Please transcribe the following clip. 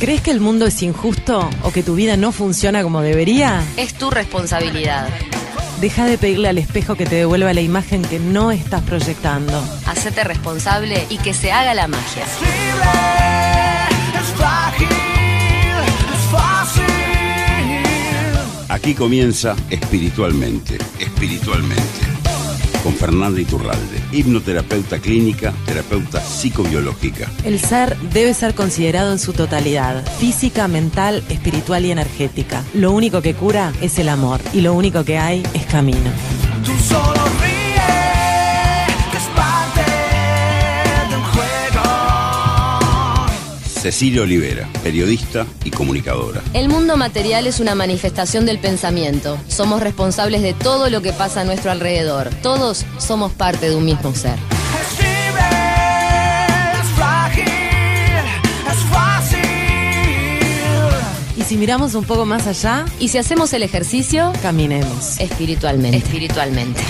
¿Crees que el mundo es injusto o que tu vida no funciona como debería? Es tu responsabilidad. Deja de pedirle al espejo que te devuelva la imagen que no estás proyectando. Hacete responsable y que se haga la magia. Aquí comienza espiritualmente, espiritualmente. Con Fernanda Iturralde, hipnoterapeuta clínica, terapeuta psicobiológica. El ser debe ser considerado en su totalidad, física, mental, espiritual y energética. Lo único que cura es el amor y lo único que hay es camino. Tú solo Cecilia Olivera, periodista y comunicadora. El mundo material es una manifestación del pensamiento. Somos responsables de todo lo que pasa a nuestro alrededor. Todos somos parte de un mismo ser. Es libre, es frágil, es fácil. Y si miramos un poco más allá, Y si hacemos el ejercicio, caminemos. espiritualmente. Espiritualmente.